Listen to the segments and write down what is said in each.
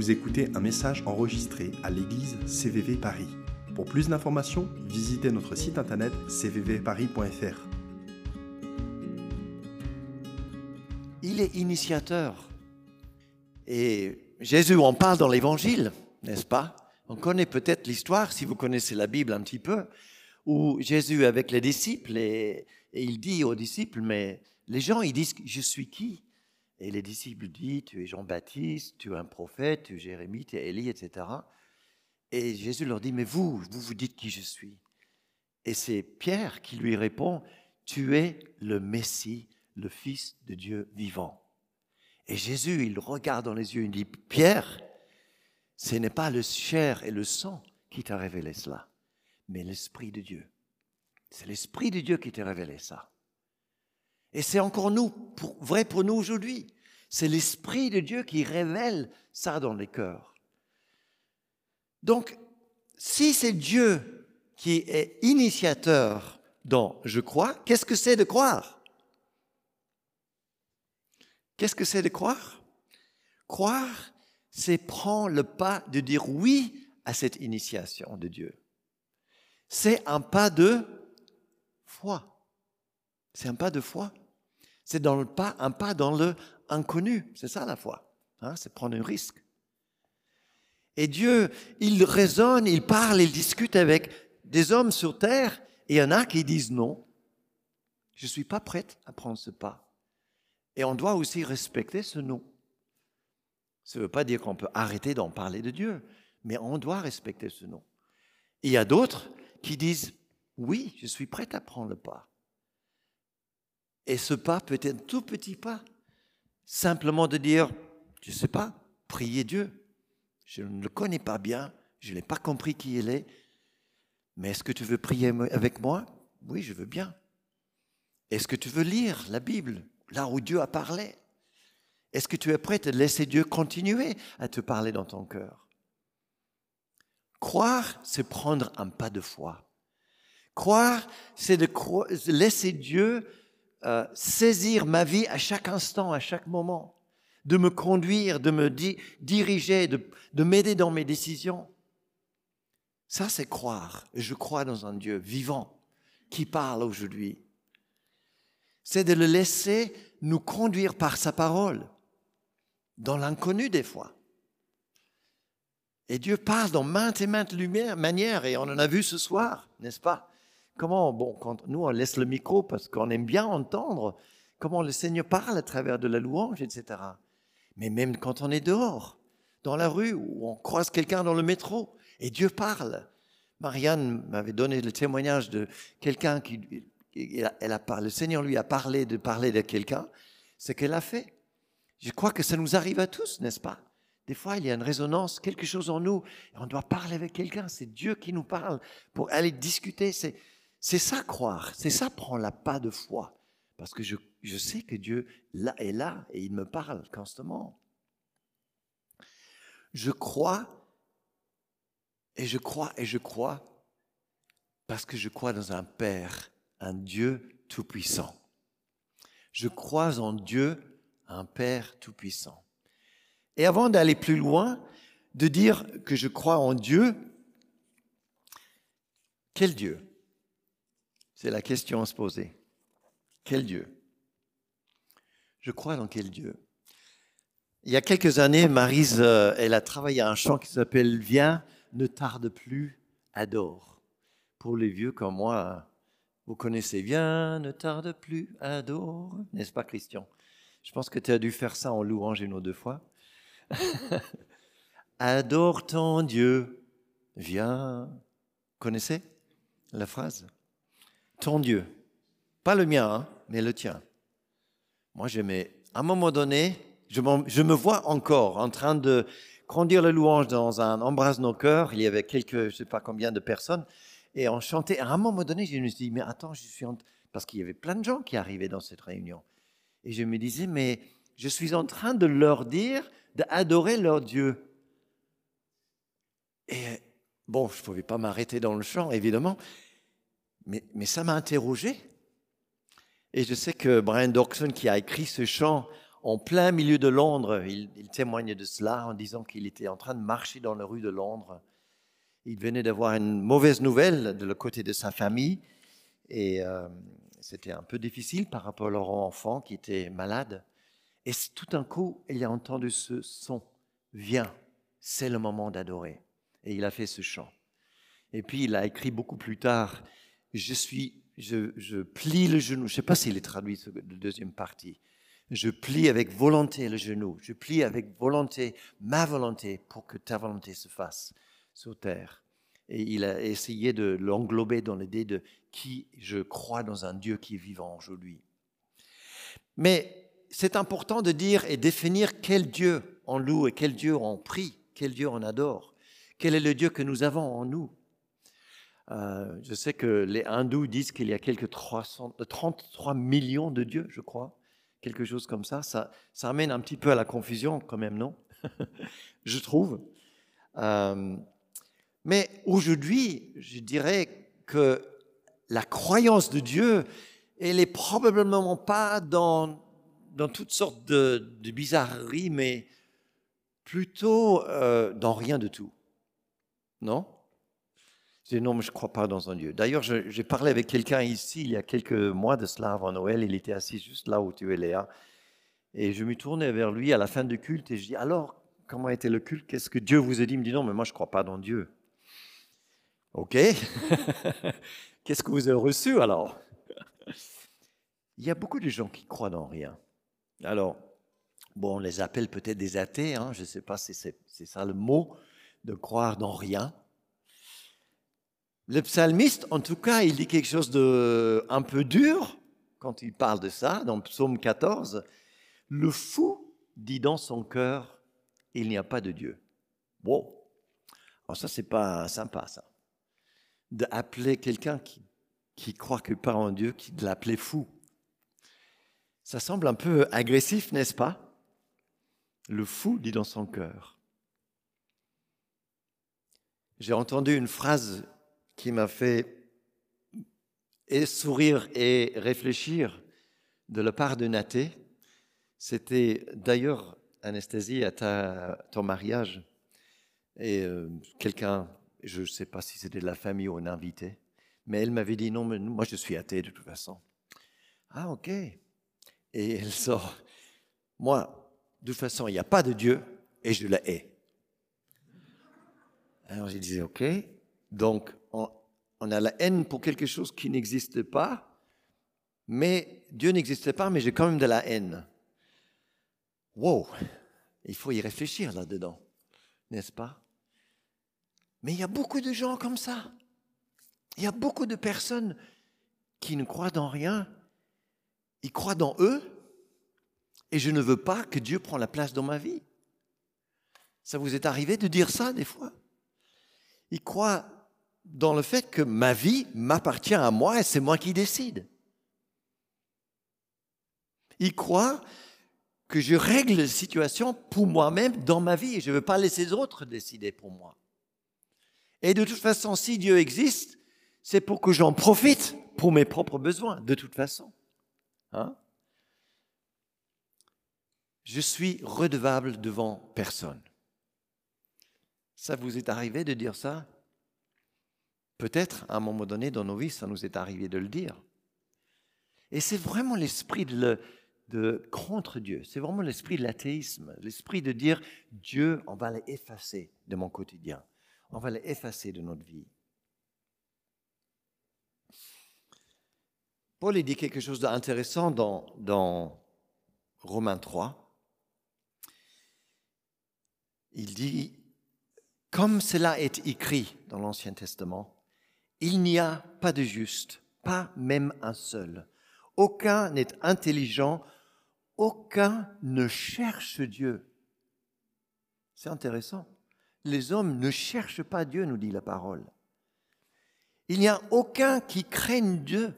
Vous écoutez un message enregistré à l'église CVV Paris. Pour plus d'informations, visitez notre site internet cvvparis.fr. Il est initiateur. Et Jésus en parle dans l'Évangile, n'est-ce pas? On connaît peut-être l'histoire, si vous connaissez la Bible un petit peu, où Jésus avec les disciples, et, et il dit aux disciples, mais les gens, ils disent, je suis qui? Et les disciples disent, tu es Jean-Baptiste, tu es un prophète, tu es Jérémie, tu es Élie, etc. Et Jésus leur dit, mais vous, vous vous dites qui je suis. Et c'est Pierre qui lui répond, tu es le Messie, le Fils de Dieu vivant. Et Jésus, il regarde dans les yeux, il dit, Pierre, ce n'est pas le chair et le sang qui t'a révélé cela, mais l'Esprit de Dieu. C'est l'Esprit de Dieu qui t'a révélé ça. Et c'est encore nous, vrai pour nous aujourd'hui. C'est l'Esprit de Dieu qui révèle ça dans les cœurs. Donc, si c'est Dieu qui est initiateur dans je crois, qu'est-ce que c'est de croire? Qu'est-ce que c'est de croire? Croire, c'est prendre le pas de dire oui à cette initiation de Dieu. C'est un pas de foi. C'est un pas de foi. C'est dans le pas, un pas dans le inconnu. C'est ça la foi. Hein, c'est prendre un risque. Et Dieu, il raisonne, il parle, il discute avec des hommes sur terre, et il y en a qui disent non. Je ne suis pas prête à prendre ce pas. Et on doit aussi respecter ce non. Ça ne veut pas dire qu'on peut arrêter d'en parler de Dieu, mais on doit respecter ce. Et il y a d'autres qui disent oui, je suis prête à prendre le pas. Et ce pas peut être un tout petit pas. Simplement de dire, je ne sais pas, prier Dieu. Je ne le connais pas bien, je n'ai pas compris qui il est. Mais est-ce que tu veux prier avec moi? Oui, je veux bien. Est-ce que tu veux lire la Bible, là où Dieu a parlé? Est-ce que tu es prêt à laisser Dieu continuer à te parler dans ton cœur? Croire, c'est prendre un pas de foi. Croire, c'est de laisser Dieu euh, saisir ma vie à chaque instant, à chaque moment, de me conduire, de me diriger, de, de m'aider dans mes décisions. Ça, c'est croire. Je crois dans un Dieu vivant qui parle aujourd'hui. C'est de le laisser nous conduire par sa parole, dans l'inconnu des fois. Et Dieu parle dans maintes et maintes manières, et on en a vu ce soir, n'est-ce pas? Comment, bon, quand nous on laisse le micro parce qu'on aime bien entendre comment le Seigneur parle à travers de la louange, etc. Mais même quand on est dehors, dans la rue, ou on croise quelqu'un dans le métro, et Dieu parle. Marianne m'avait donné le témoignage de quelqu'un qui, elle a, le Seigneur lui a parlé de parler de quelqu'un, ce qu'elle a fait. Je crois que ça nous arrive à tous, n'est-ce pas? Des fois, il y a une résonance, quelque chose en nous, et on doit parler avec quelqu'un. C'est Dieu qui nous parle pour aller discuter. C'est, c'est ça croire, c'est ça prendre la pas de foi. Parce que je, je sais que Dieu là est là et il me parle constamment. Je crois et je crois et je crois parce que je crois dans un Père, un Dieu tout-puissant. Je crois en Dieu, un Père tout-puissant. Et avant d'aller plus loin, de dire que je crois en Dieu, quel Dieu? C'est la question à se poser. Quel Dieu? Je crois dans quel Dieu? Il y a quelques années, Marise, euh, elle a travaillé à un chant qui s'appelle Viens, ne tarde plus, adore. Pour les vieux comme moi, vous connaissez Viens, ne tarde plus, adore. N'est-ce pas, Christian? Je pense que tu as dû faire ça en louange une ou deux fois. adore ton Dieu, viens. Connaissez la phrase? Ton Dieu. Pas le mien, hein, mais le tien. Moi, j'aimais, à un moment donné, je, me vois encore en train de conduire la louange dans un embrasse nos cœurs. Il y avait quelques, je ne sais pas combien de personnes, et on chantait. À un moment donné, je me suis dit, mais attends, je suis en... parce qu'il y avait plein de gens qui arrivaient dans cette réunion. Et je me disais, mais je suis en train de leur dire d'adorer leur Dieu. Et bon, je ne pouvais pas m'arrêter dans le chant, évidemment, mais, ça m'a interrogé. Et je sais que Brian Doxon, qui a écrit ce chant en plein milieu de Londres. Il, il témoigne de cela en disant qu'il était en train de marcher dans la rue de Londres. Il venait d'avoir une mauvaise nouvelle de le côté de sa famille et euh, c'était un peu difficile par rapport à leur enfant qui était malade. Et tout d'un coup, il a entendu ce son. Viens, c'est le moment d'adorer. Et il a fait ce chant. Et puis il a écrit beaucoup plus tard, je suis, je, plie le genou. Je ne sais pas s'il est traduit la deuxième partie. Je plie avec volonté le genou. Je plie avec volonté ma volonté pour que ta volonté se fasse sur terre. Et il a essayé de l'englober dans l'idée de qui je crois dans un Dieu qui est vivant aujourd'hui. Mais c'est important de dire et définir quel Dieu on loue et quel Dieu on prie, quel Dieu on adore, quel est le Dieu que nous avons en nous. Euh, je sais que les hindous disent qu'il y a quelques 300, 33 millions de dieux, je crois, quelque chose comme ça. ça. Amène un petit peu à la confusion quand même, non? Je trouve. Euh, mais aujourd'hui, je dirais que la croyance de Dieu, elle n'est probablement pas dans, dans toutes sortes de, bizarreries, mais plutôt euh, dans rien de tout. Non? Dis non, mais je ne crois pas dans un Dieu. D'ailleurs, j'ai parlé avec quelqu'un ici il y a quelques mois de cela avant Noël. Il était assis juste là où tu es, Léa. Et je me tournais vers lui à la fin du culte et je dis Alors, comment était le culte? Qu'est-ce que Dieu vous a dit? Il me dit Non, mais moi, je ne crois pas dans Dieu. OK Qu'est-ce que vous avez reçu alors? Il y a beaucoup de gens qui croient dans rien. Alors, bon, on les appelle peut-être des athées, hein, je ne sais pas si c'est ça le mot, de croire dans rien. Le psalmiste, en tout cas, il dit quelque chose de un peu dur quand il parle de ça, dans Psaume 14. Le fou dit dans son cœur, il n'y a pas de Dieu. Bon, alors ça, c'est pas sympa, ça d'appeler quelqu'un qui, qui croit que pas en Dieu, qui l'appeler fou. Ça semble un peu agressif, n'est-ce pas? Le fou dit dans son cœur. J'ai entendu une phrase qui m'a fait et sourire et réfléchir de la part de Nathé. C'était d'ailleurs, Anesthésie, à ton mariage. Et euh, quelqu'un je ne sais pas si c'était de la famille ou un invité, mais elle m'avait dit non, mais moi je suis athée de toute façon. Ah, ok. Et elle sort, moi, de toute façon, il n'y a pas de Dieu et je la hais. Alors j'ai dit, ok, donc on, a la haine pour quelque chose qui n'existe pas, mais Dieu n'existe pas, mais j'ai quand même de la haine. Wow, il faut y réfléchir là-dedans, n'est-ce pas? Mais il y a beaucoup de gens comme ça. Il y a beaucoup de personnes qui ne croient dans rien. Ils croient dans eux. Et je ne veux pas que Dieu prenne la place dans ma vie. Ça vous est arrivé de dire ça des fois? Ils croient dans le fait que ma vie m'appartient à moi et c'est moi qui décide. Ils croient que je règle la situation pour moi-même dans ma vie et je ne veux pas laisser les autres décider pour moi. Et de toute façon, si Dieu existe, c'est pour que j'en profite pour mes propres besoins, de toute façon. Hein? Je suis redevable devant personne. Ça vous est arrivé de dire ça? Peut-être à un moment donné dans nos vies, ça nous est arrivé de le dire. Et c'est vraiment l'esprit de, contre Dieu. C'est vraiment l'esprit de l'athéisme, l'esprit de dire Dieu, on va l'effacer de mon quotidien on va les effacer de notre vie. Paul dit quelque chose d'intéressant dans, dans Romains 3. Il dit, comme cela est écrit dans l'Ancien Testament, il n'y a pas de juste, pas même un seul. Aucun n'est intelligent, aucun ne cherche Dieu. C'est intéressant les hommes ne cherchent pas Dieu, nous dit la parole. Il n'y a aucun qui craigne Dieu.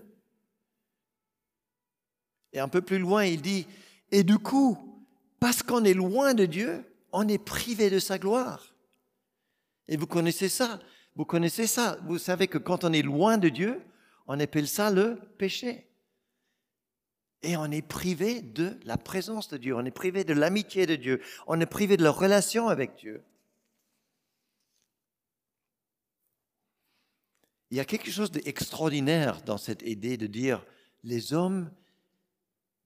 Et un peu plus loin, il dit, et du coup, parce qu'on est loin de Dieu, on est privé de sa gloire. Et vous connaissez ça, vous connaissez ça? Vous savez que quand on est loin de Dieu, on appelle ça le péché. Et on est privé de la présence de Dieu, on est privé de l'amitié de Dieu, on est privé de la relation avec Dieu. Il y a quelque chose d'extraordinaire dans cette idée de dire les hommes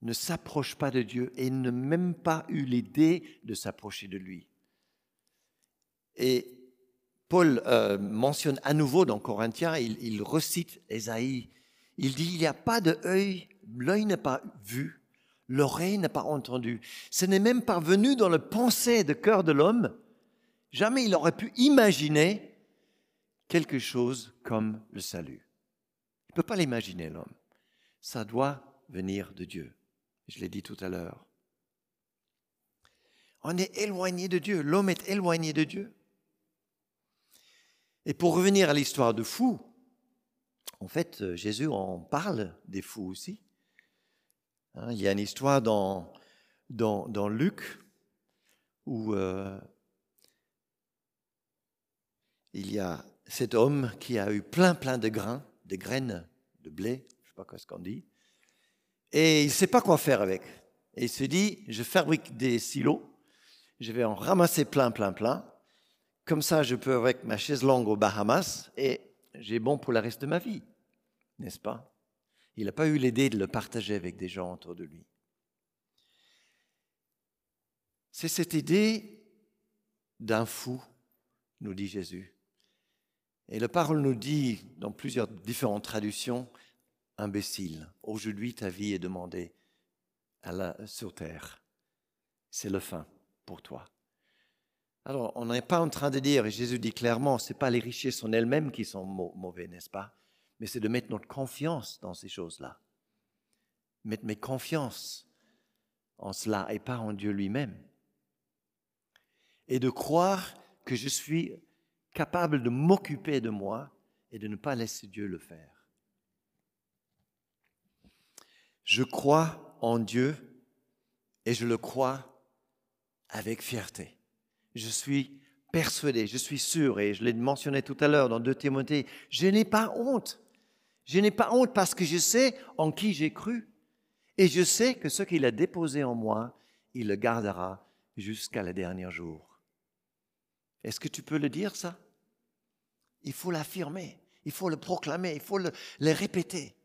ne s'approchent pas de Dieu et n'ont même pas eu l'idée de s'approcher de lui. Et Paul euh, mentionne à nouveau dans Corinthiens, il, recite Ésaïe, il dit, il n'y a pas de œil, l'œil n'a pas vu, l'oreille n'a pas entendu. Ce n'est même pas venu dans le pensée de cœur de l'homme. Jamais il aurait pu imaginer quelque chose comme le salut. Il ne peut pas l'imaginer, l'homme. Ça doit venir de Dieu. Je l'ai dit tout à l'heure. On est éloigné de Dieu. L'homme est éloigné de Dieu. Et pour revenir à l'histoire de fous, en fait, Jésus en parle des fous aussi. Hein, il y a une histoire dans Luc où euh, il y a cet homme qui a eu plein, plein de grains, de graines de blé, je ne sais pas ce qu'on dit, et il ne sait pas quoi faire avec. Et il se dit, je fabrique des silos, je vais en ramasser plein, plein, plein, comme ça je peux avec ma chaise longue aux Bahamas, et j'ai bon pour le reste de ma vie, n'est-ce pas? Il n'a pas eu l'idée de le partager avec des gens autour de lui. C'est cette idée d'un fou, nous dit Jésus. Et la parole nous dit, dans plusieurs différentes traductions, imbécile, aujourd'hui ta vie est demandée à la, sur terre. C'est le fin pour toi. Alors, on n'est pas en train de dire, et Jésus dit clairement, ce n'est pas les richesses en elles-mêmes qui sont mauvais, n'est-ce pas? Mais c'est de mettre notre confiance dans ces choses-là. Mettre mes confiance en cela et pas en Dieu lui-même. Et de croire que je suis capable de m'occuper de moi et de ne pas laisser Dieu le faire. Je crois en Dieu et je le crois avec fierté. Je suis persuadé, je suis sûr, et je l'ai mentionné tout à l'heure dans 2 Timothée, je n'ai pas honte. Je n'ai pas honte parce que je sais en qui j'ai cru. Et je sais que ce qu'il a déposé en moi, il le gardera jusqu'à le dernier jour. Est-ce que tu peux le dire ça? Il faut l'affirmer, il faut le proclamer, il faut le, répéter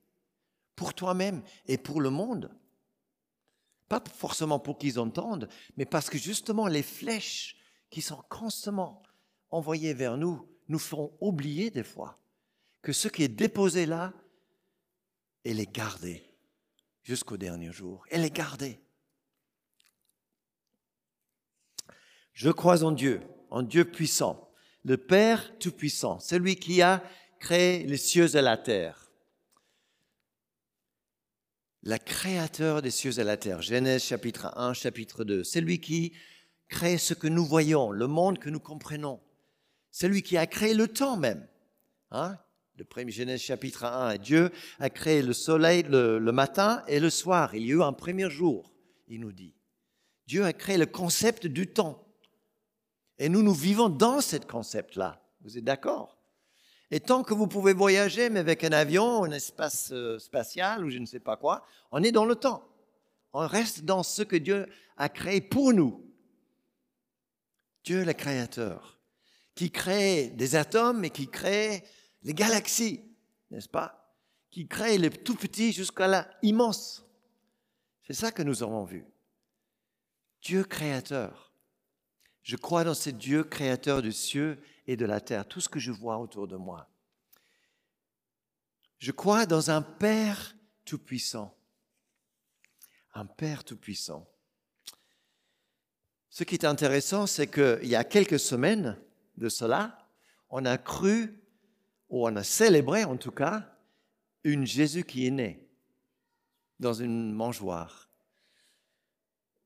pour toi-même et pour le monde. Pas forcément pour qu'ils entendent, mais parce que justement les flèches qui sont constamment envoyées vers nous nous feront oublier des fois que ce qui est déposé là, elle est gardé jusqu'au dernier jour. Elle est gardée. Je crois en Dieu, en Dieu puissant le Père Tout-Puissant, celui qui a créé les cieux et la terre. Le créateur des cieux et la terre, Genèse chapitre 1, chapitre 2, celui qui crée ce que nous voyons, le monde que nous comprenons, celui qui a créé le temps même. Hein? Le premier Genèse chapitre 1, Dieu a créé le soleil le, le matin et le soir. Il y a eu un premier jour, il nous dit. Dieu a créé le concept du temps. Et nous, nous vivons dans ce concept-là. Vous êtes d'accord? Et tant que vous pouvez voyager, mais avec un avion, un espace euh, spatial ou je ne sais pas quoi, on est dans le temps. On reste dans ce que Dieu a créé pour nous. Dieu le créateur, qui crée des atomes et qui crée les galaxies, n'est-ce pas? Qui crée les tout petits jusqu'à l'immense. C'est ça que nous avons vu. Dieu créateur. Je crois dans ce Dieu créateur du cieux et de la terre, tout ce que je vois autour de moi. Je crois dans un Père tout-puissant. Un Père tout-puissant. Ce qui est intéressant, c'est qu'il y a quelques semaines de cela, on a cru, ou on a célébré en tout cas, une Jésus qui est né dans une mangeoire.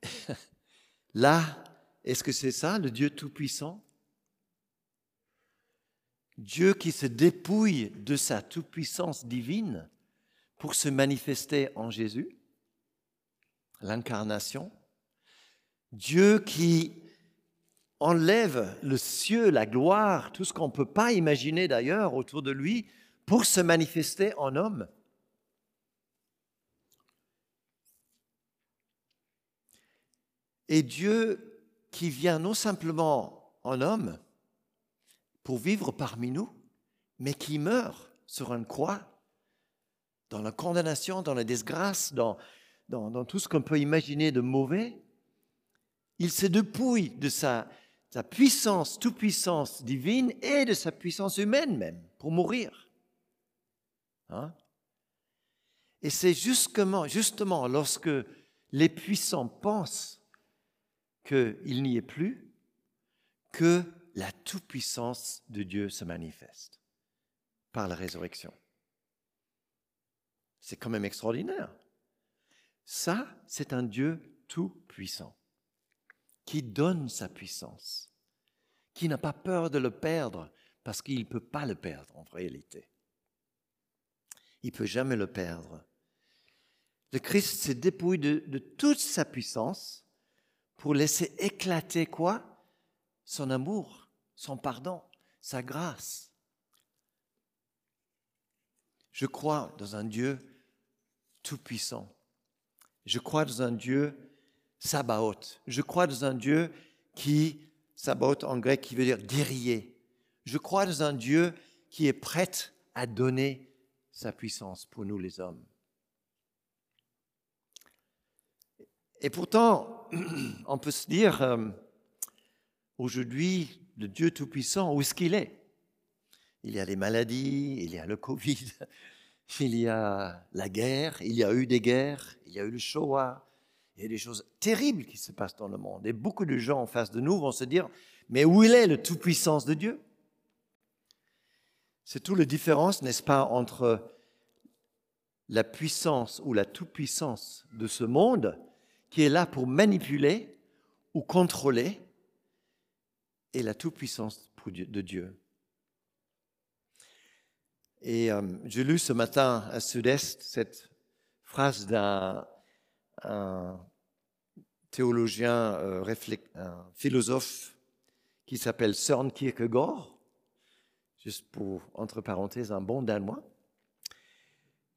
Là, est-ce que c'est ça, le Dieu Tout-Puissant? Dieu qui se dépouille de sa toute-puissance divine pour se manifester en Jésus, l'incarnation. Dieu qui enlève le ciel, la gloire, tout ce qu'on ne peut pas imaginer d'ailleurs autour de lui, pour se manifester en homme. Et Dieu qui vient non simplement en homme pour vivre parmi nous, mais qui meurt sur une croix, dans la condamnation, dans la disgrâce, dans, dans, tout ce qu'on peut imaginer de mauvais, il se dépouille de sa, sa puissance, toute puissance divine et de sa puissance humaine même, pour mourir. Hein? Et c'est justement, justement lorsque les puissants pensent qu'il n'y est plus que la toute-puissance de Dieu se manifeste par la résurrection. C'est quand même extraordinaire. Ça, c'est un Dieu tout-puissant qui donne sa puissance, qui n'a pas peur de le perdre parce qu'il ne peut pas le perdre en réalité. Il ne peut jamais le perdre. Le Christ s'est dépouillé de, de, toute sa puissance pour laisser éclater quoi? Son amour, son pardon, sa grâce. Je crois dans un Dieu tout-puissant. Je crois dans un Dieu Sabaoth. Je crois dans un Dieu qui, Sabaoth en grec, qui veut dire guerrier. Je crois dans un Dieu qui est prêt à donner sa puissance pour nous les hommes. Et pourtant, on peut se dire, euh, aujourd'hui, le Dieu Tout-Puissant, où est-ce qu'il est? Il y a les maladies, il y a le Covid, il y a la guerre, il y a eu des guerres, il y a eu le Shoah, il y a des choses terribles qui se passent dans le monde. Et beaucoup de gens en face de nous vont se dire, mais où il est le Tout-Puissance de Dieu? C'est tout la différence, n'est-ce pas, entre la puissance ou la toute-puissance de ce monde qui est là pour manipuler ou contrôler et la toute-puissance de Dieu. Et euh, j'ai lu ce matin à Sud-Est cette phrase d'un théologien, euh, un philosophe qui s'appelle Søren Kierkegaard, juste pour, entre parenthèses, un bon danois,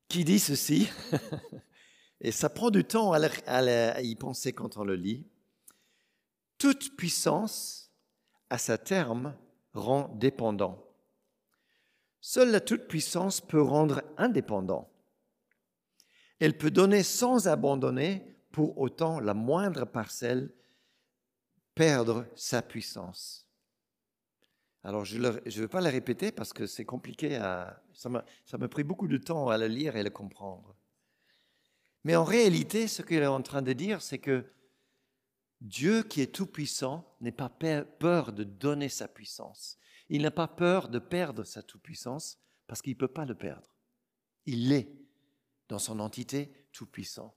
qui dit ceci, et ça prend du temps à, à y penser quand on le lit, toute puissance, à sa terme, rend dépendant. Seule la toute-puissance peut rendre indépendant. Elle peut donner sans abandonner, pour autant la moindre parcelle perdre sa puissance. Alors, je ne vais pas la répéter parce que c'est compliqué à... Ça m'a pris beaucoup de temps à la lire et à la comprendre. Mais en réalité, ce qu'il est en train de dire, c'est que Dieu qui est tout-puissant n'est pas peur de donner sa puissance. Il n'a pas peur de perdre sa toute-puissance parce qu'il ne peut pas le perdre. Il est dans son entité tout-puissant.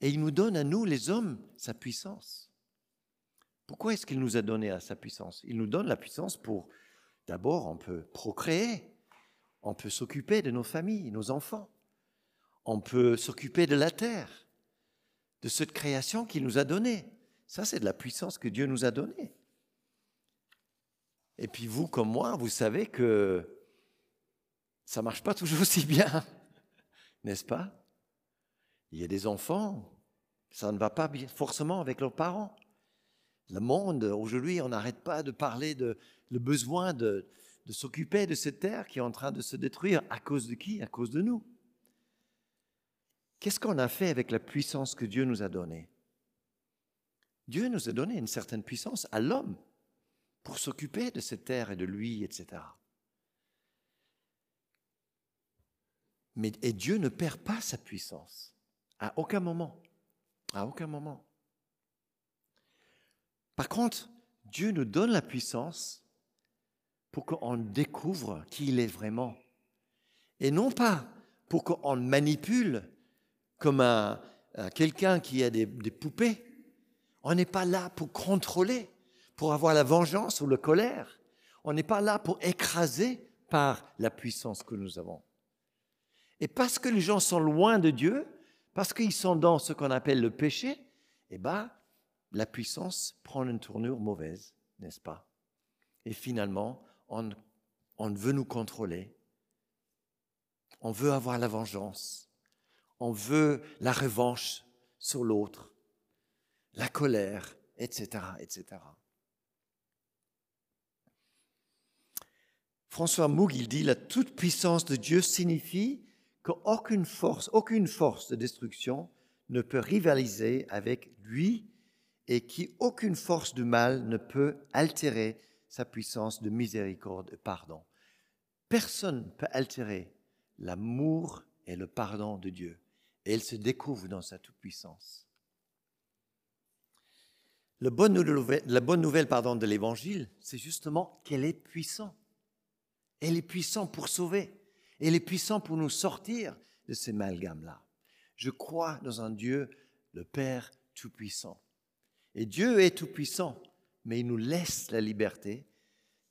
Et il nous donne à nous, les hommes, sa puissance. Pourquoi est-ce qu'il nous a donné sa puissance? Il nous donne la puissance pour, d'abord, on peut procréer, on peut s'occuper de nos familles, nos enfants, on peut s'occuper de la terre, de cette création qu'il nous a donnée. Ça, c'est de la puissance que Dieu nous a donnée. Et puis vous, comme moi, vous savez que ça marche pas toujours aussi bien, n'est-ce pas? Il y a des enfants, ça ne va pas forcément avec leurs parents. Le monde, aujourd'hui, on n'arrête pas de parler de le besoin de, de s'occuper de cette terre qui est en train de se détruire. À cause de qui? À cause de nous. Qu'est-ce qu'on a fait avec la puissance que Dieu nous a donnée? Dieu nous a donné une certaine puissance à l'homme pour s'occuper de cette terre et de lui, etc. Mais, et Dieu ne perd pas sa puissance, à aucun moment, à aucun moment. Par contre, Dieu nous donne la puissance pour qu'on découvre qui il est vraiment. Et non pas pour qu'on manipule comme un, quelqu'un qui a des poupées. On n'est pas là pour contrôler pour avoir la vengeance ou la colère. On n'est pas là pour écraser par la puissance que nous avons. Et parce que les gens sont loin de Dieu, parce qu'ils sont dans ce qu'on appelle le péché, eh bien, la puissance prend une tournure mauvaise, n'est-ce pas? Et finalement, on, veut nous contrôler. On veut avoir la vengeance. On veut la revanche sur l'autre la colère, etc., etc. François Moog, il dit, la toute-puissance de Dieu signifie qu'aucune force, aucune force de destruction ne peut rivaliser avec lui et qu'aucune force du mal ne peut altérer sa puissance de miséricorde et pardon. Personne ne peut altérer l'amour et le pardon de Dieu. Et il se découvre dans sa toute-puissance. La bonne nouvelle, la bonne nouvelle pardon, de l'Évangile, c'est justement qu'elle est puissante. Elle est puissante pour sauver. Elle est puissante pour nous sortir de ces amalgames-là. Je crois dans un Dieu, le Père Tout-Puissant. Et Dieu est Tout-Puissant, mais il nous laisse la liberté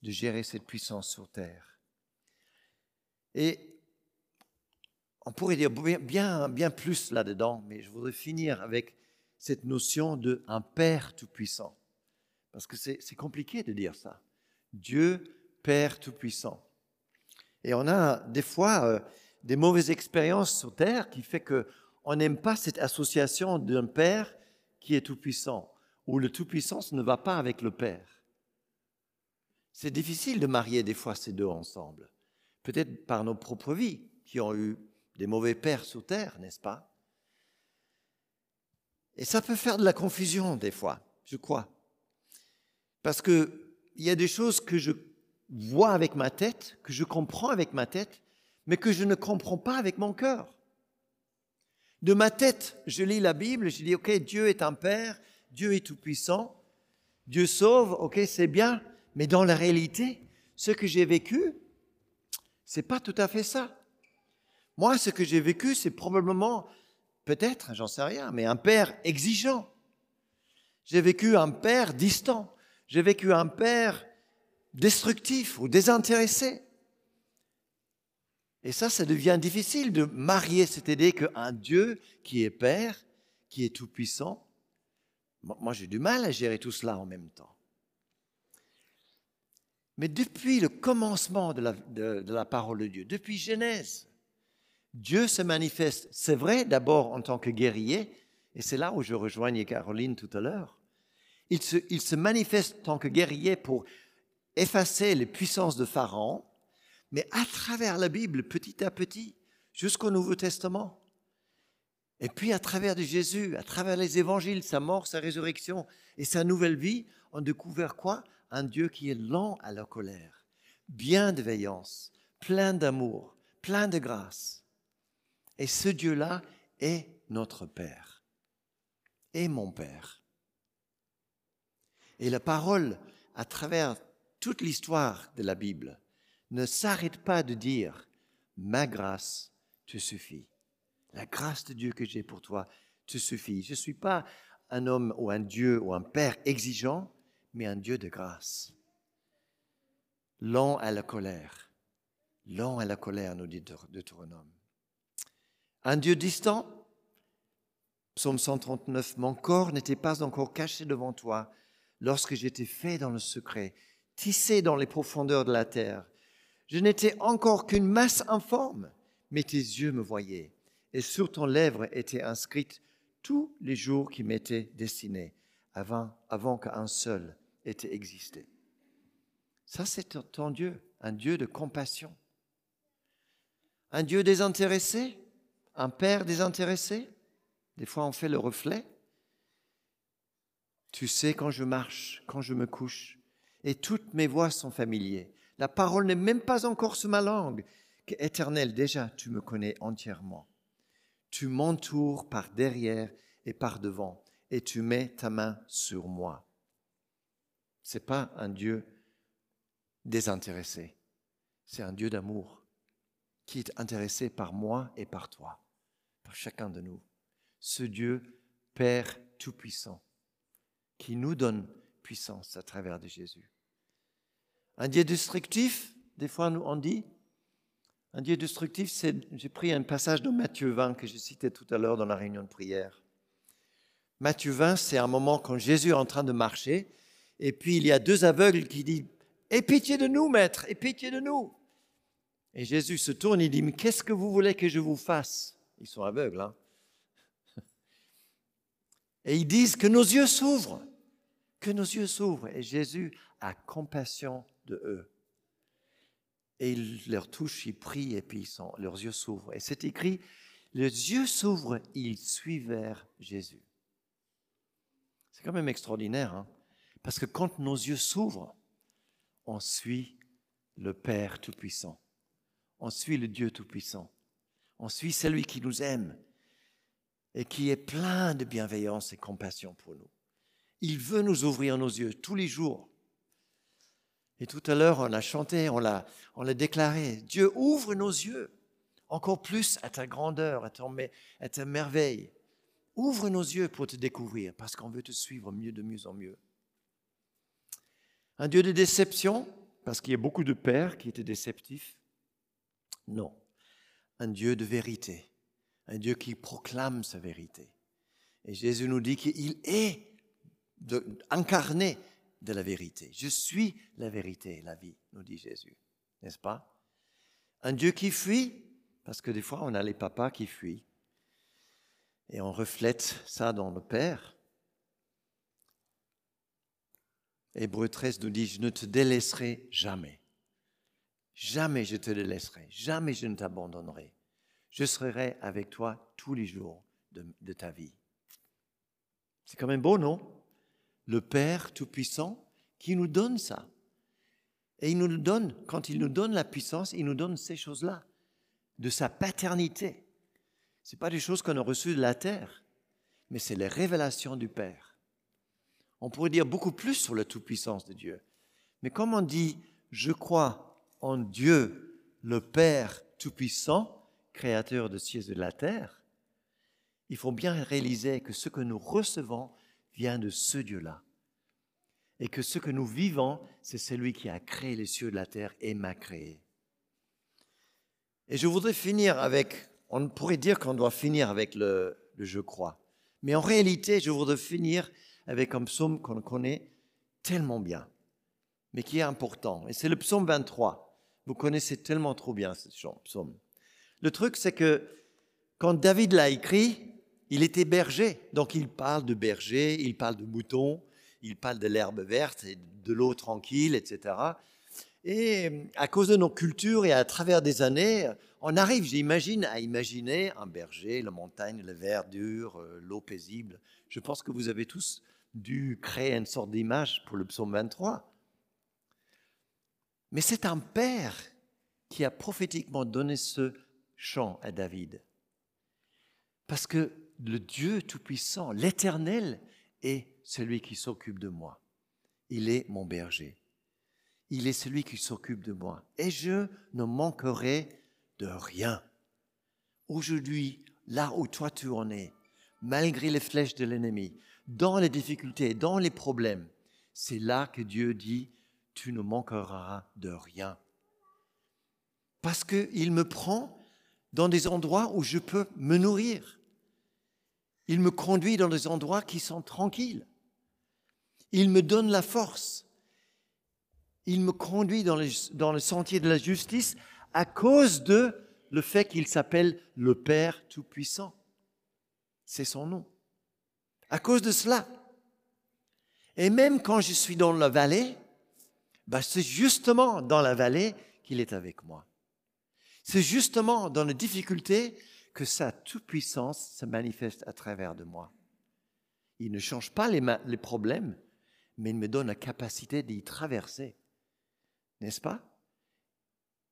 de gérer cette puissance sur terre. Et on pourrait dire bien, bien plus là-dedans, mais je voudrais finir avec cette notion de un Père Tout-Puissant. Parce que c'est compliqué de dire ça. Dieu, Père Tout-Puissant. Et on a des fois euh, des mauvaises expériences sur Terre qui fait que on n'aime pas cette association d'un Père qui est tout-puissant, où le tout-puissant ne va pas avec le Père. C'est difficile de marier des fois ces deux ensemble, peut-être par nos propres vies, qui ont eu des mauvais pères sur Terre, n'est-ce pas? Et ça peut faire de la confusion des fois, je crois. Parce qu'il y a des choses que je vois avec ma tête, que je comprends avec ma tête, mais que je ne comprends pas avec mon cœur. De ma tête, je lis la Bible, je dis, OK, Dieu est un Père, Dieu est tout-puissant, Dieu sauve, OK, c'est bien, mais dans la réalité, ce que j'ai vécu, c'est pas tout à fait ça. Moi, ce que j'ai vécu, c'est probablement, peut-être, j'en sais rien, mais un père exigeant. J'ai vécu un père distant. J'ai vécu un père destructif ou désintéressé. Et ça, ça devient difficile de marier cette idée qu'un Dieu qui est Père, qui est tout-puissant, moi j'ai du mal à gérer tout cela en même temps. Mais depuis le commencement de la, parole de Dieu, depuis Genèse, Dieu se manifeste, c'est vrai, d'abord en tant que guerrier, et c'est là où je rejoignais Caroline tout à l'heure. Il se, il se manifeste en tant que guerrier pour effacer les puissances de Pharaon, mais à travers la Bible, petit à petit, jusqu'au Nouveau Testament. Et puis à travers de Jésus, à travers les évangiles, sa mort, sa résurrection et sa nouvelle vie, on découvre quoi? Un Dieu qui est lent à la colère, bienveillance, plein d'amour, plein de grâce. Et ce Dieu-là est notre Père, et mon Père. Et la parole, à travers toute l'histoire de la Bible, ne s'arrête pas de dire Ma grâce te suffit. La grâce de Dieu que j'ai pour toi te suffit. Je ne suis pas un homme ou un Dieu ou un Père exigeant, mais un Dieu de grâce. Lent à la colère. Lent à la colère, nous dit Deutéronome. Un Dieu distant. Psaume 139. Mon corps n'était pas encore caché devant toi lorsque j'étais fait dans le secret, tissé dans les profondeurs de la terre. Je n'étais encore qu'une masse informe, mais tes yeux me voyaient, et sur ton lèvre étaient inscrites tous les jours qui m'étaient destinés, avant, avant qu'un seul ait existé. Ça, c'est ton Dieu, un Dieu de compassion. Un Dieu désintéressé, un Père désintéressé? Des fois, on fait le reflet. Tu sais quand je marche, quand je me couche, et toutes mes voix sont familières. La parole n'est même pas encore sur ma langue. Éternel, déjà, tu me connais entièrement. Tu m'entoures par derrière et par devant, et tu mets ta main sur moi. C'est pas un Dieu désintéressé. C'est un Dieu d'amour qui est intéressé par moi et par toi, par chacun de nous. Ce Dieu, Père Tout-Puissant, qui nous donne puissance à travers de Jésus. Un Dieu destructif, des fois on dit. Un Dieu destructif, c'est, j'ai pris un passage de Matthieu 20 que je citais tout à l'heure dans la réunion de prière. Matthieu 20, c'est un moment quand Jésus est en train de marcher, et puis il y a deux aveugles qui disent Aie pitié de nous, maître, aie pitié de nous. Et Jésus se tourne et dit Mais qu'est-ce que vous voulez que je vous fasse? Ils sont aveugles, hein Et ils disent que nos yeux s'ouvrent, que nos yeux s'ouvrent. Et Jésus a compassion de eux. Et il leur touche, il prie, et puis leurs yeux s'ouvrent. Et c'est écrit, les yeux s'ouvrent, ils suivent Jésus. C'est quand même extraordinaire, hein? parce que quand nos yeux s'ouvrent, on suit le Père Tout-Puissant. On suit le Dieu Tout-Puissant. On suit celui qui nous aime et qui est plein de bienveillance et compassion pour nous. Il veut nous ouvrir nos yeux tous les jours. Et tout à l'heure, on a chanté, on l'a, on l'a déclaré. Dieu ouvre nos yeux encore plus à ta grandeur, à, à ta merveille. Ouvre nos yeux pour te découvrir, parce qu'on veut te suivre mieux de mieux en mieux. Un Dieu de déception, parce qu'il y a beaucoup de pères qui étaient déceptifs? Non. Un Dieu de vérité, un Dieu qui proclame sa vérité. Et Jésus nous dit qu'il est incarné de la vérité. Je suis la vérité et la vie, nous dit Jésus, n'est-ce pas? Un Dieu qui fuit, parce que des fois on a les papas qui fuient, et on reflète ça dans le Père. Hébreu 13 nous dit, je ne te délaisserai jamais. Jamais je te délaisserai, jamais je ne t'abandonnerai. Je serai avec toi tous les jours de, de ta vie. C'est quand même beau, non? Le Père Tout-Puissant qui nous donne ça. Et il nous le donne, quand il nous donne la puissance, il nous donne ces choses-là, de sa paternité. Ce pas des choses qu'on a reçues de la terre, mais c'est les révélations du Père. On pourrait dire beaucoup plus sur la toute-puissance de Dieu. Mais comme on dit, je crois en Dieu, le Père Tout-Puissant, créateur de cieux et de la terre, il faut bien réaliser que ce que nous recevons, vient de ce Dieu-là. Et que ce que nous vivons, c'est celui qui a créé les cieux de la terre et m'a créé. Et je voudrais finir avec, on pourrait dire qu'on doit finir avec le, je crois. Mais en réalité, je voudrais finir avec un psaume qu'on connaît tellement bien, mais qui est important. Et c'est le psaume 23. Vous connaissez tellement trop bien ce psaume. Le truc, c'est que quand David l'a écrit, il était berger, donc il parle de berger, il parle de moutons, il parle de l'herbe verte et de l'eau tranquille, etc. Et à cause de nos cultures et à travers des années, on arrive, j'imagine, à imaginer un berger, la montagne, la verdure, euh, l'eau paisible. Je pense que vous avez tous dû créer une sorte d'image pour le psaume 23. Mais c'est un père qui a prophétiquement donné ce chant à David. Parce que le Dieu Tout-Puissant, l'Éternel, est celui qui s'occupe de moi. Il est mon berger. Il est celui qui s'occupe de moi. Et je ne manquerai de rien. Aujourd'hui, là où toi tu en es, malgré les flèches de l'ennemi, dans les difficultés, dans les problèmes, c'est là que Dieu dit, tu ne manqueras de rien. Parce qu'il me prend dans des endroits où je peux me nourrir. Il me conduit dans des endroits qui sont tranquilles. Il me donne la force. Il me conduit dans, le sentier de la justice à cause de le fait qu'il s'appelle le Père Tout-Puissant. C'est son nom. À cause de cela. Et même quand je suis dans la vallée, bah c'est justement dans la vallée qu'il est avec moi. C'est justement dans les difficultés que sa toute-puissance se manifeste à travers de moi. Il ne change pas les, les problèmes, mais il me donne la capacité d'y traverser. N'est-ce pas?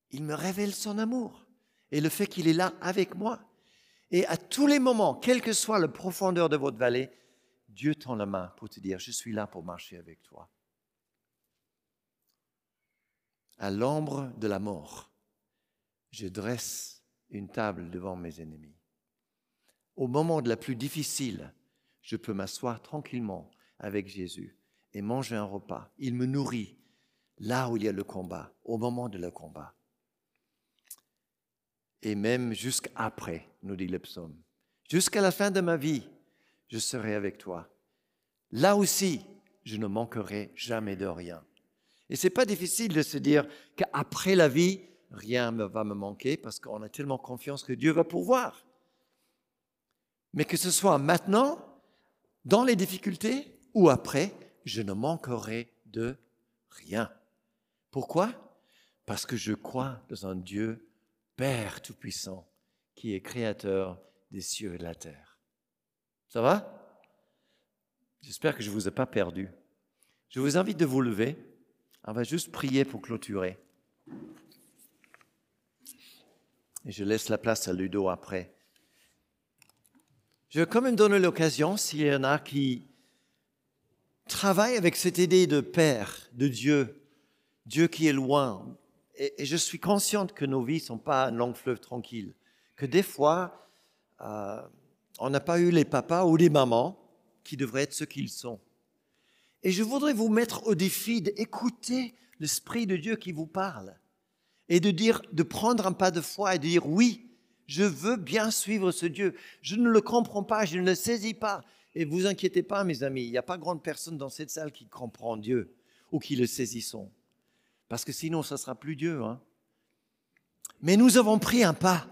Il me révèle son amour et le fait qu'il est là avec moi. Et à tous les moments, quelle que soit la profondeur de votre vallée, Dieu tend la main pour te dire, je suis là pour marcher avec toi. À l'ombre de la mort, je dresse une table devant mes ennemis. Au moment de la plus difficile, je peux m'asseoir tranquillement avec Jésus et manger un repas. Il me nourrit là où il y a le combat, au moment de le combat. Et même jusqu'après, nous dit le psaume, jusqu'à la fin de ma vie, je serai avec toi. Là aussi, je ne manquerai jamais de rien. Et c'est pas difficile de se dire qu'après la vie, rien ne va me manquer parce qu'on a tellement confiance que Dieu va pourvoir. Mais que ce soit maintenant, dans les difficultés ou après, je ne manquerai de rien. Pourquoi? Parce que je crois dans un Dieu Père Tout-Puissant qui est créateur des cieux et de la terre. Ça va? J'espère que je ne vous ai pas perdu. Je vous invite de vous lever. On va juste prier pour clôturer. Et je laisse la place à Ludo après. Je vais quand même donner l'occasion, s'il y en a qui travaillent avec cette idée de Père, de Dieu, Dieu qui est loin. Et, je suis consciente que nos vies ne sont pas un long fleuve tranquille, que des fois, euh, on n'a pas eu les papas ou les mamans qui devraient être ce qu'ils sont. Et je voudrais vous mettre au défi d'écouter l'Esprit de Dieu qui vous parle et de dire, de prendre un pas de foi et de dire oui, je veux bien suivre ce Dieu. Je ne le comprends pas, je ne le saisis pas. Et vous inquiétez pas, mes amis, il n'y a pas grande personne dans cette salle qui comprend Dieu ou qui le saisissons. Parce que sinon, ça sera plus Dieu. Hein. Mais nous avons pris un pas.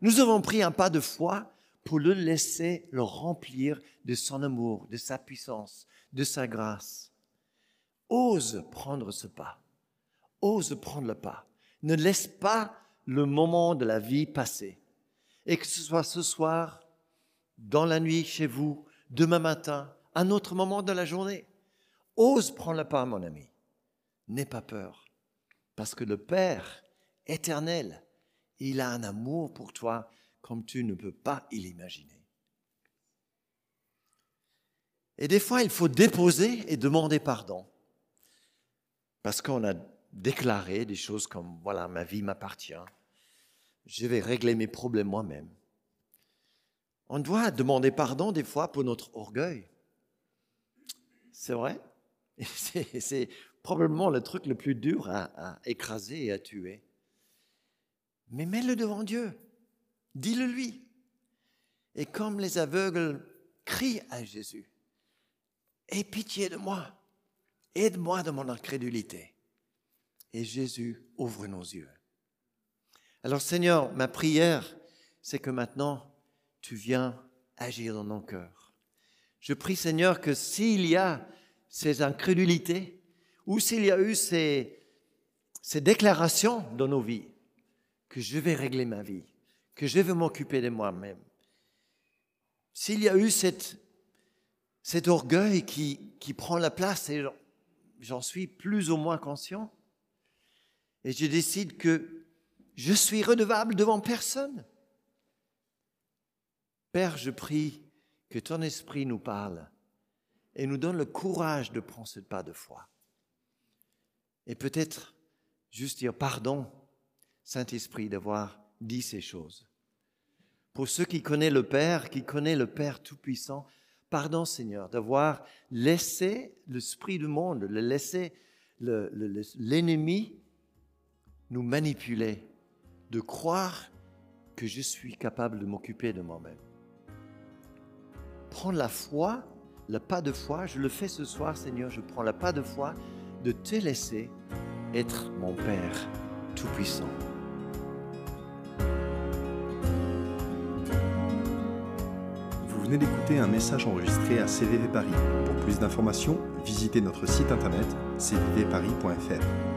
Nous avons pris un pas de foi pour le laisser le remplir de son amour, de sa puissance, de sa grâce. Ose prendre ce pas. Ose prendre le pas. Ne laisse pas le moment de la vie passer. Et que ce soit ce soir, dans la nuit chez vous, demain matin, un autre moment de la journée. Ose prendre le pas, mon ami. N'aie pas peur. Parce que le Père éternel, il a un amour pour toi comme tu ne peux pas l'imaginer. Et des fois, il faut déposer et demander pardon. Parce qu'on a déclaré des choses comme, voilà, ma vie m'appartient. Je vais régler mes problèmes moi-même. On doit demander pardon des fois pour notre orgueil. C'est vrai? C'est probablement le truc le plus dur à, écraser et à tuer. Mais mets-le devant Dieu. Dis-le lui. Et comme les aveugles crient à Jésus, Aie pitié de moi, aide-moi dans mon incrédulité. Et Jésus ouvre nos yeux. Alors Seigneur, ma prière, c'est que maintenant, tu viens agir dans nos cœurs. Je prie Seigneur que s'il y a ces incrédulités, ou s'il y a eu ces, ces déclarations dans nos vies, que je vais régler ma vie, que je vais m'occuper de moi-même. S'il y a eu cette, cet orgueil qui, qui prend la place, et j'en suis plus ou moins conscient, et je décide que je suis redevable devant personne. Père, je prie que ton esprit nous parle et nous donne le courage de prendre ce pas de foi. Et peut-être juste dire pardon, Saint-Esprit, d'avoir dit ces choses. Pour ceux qui connaissent le Père, qui connaissent le Père Tout-Puissant, pardon Seigneur d'avoir laissé l'esprit du monde, le laisser l'ennemi nous manipuler, de croire que je suis capable de m'occuper de moi-même. Prendre la foi, le pas de foi, je le fais ce soir Seigneur, je prends le pas de foi de te laisser être mon Père Tout-Puissant. Vous venez d'écouter un message enregistré à CVV Paris. Pour plus d'informations, visitez notre site internet cvvparis.fr.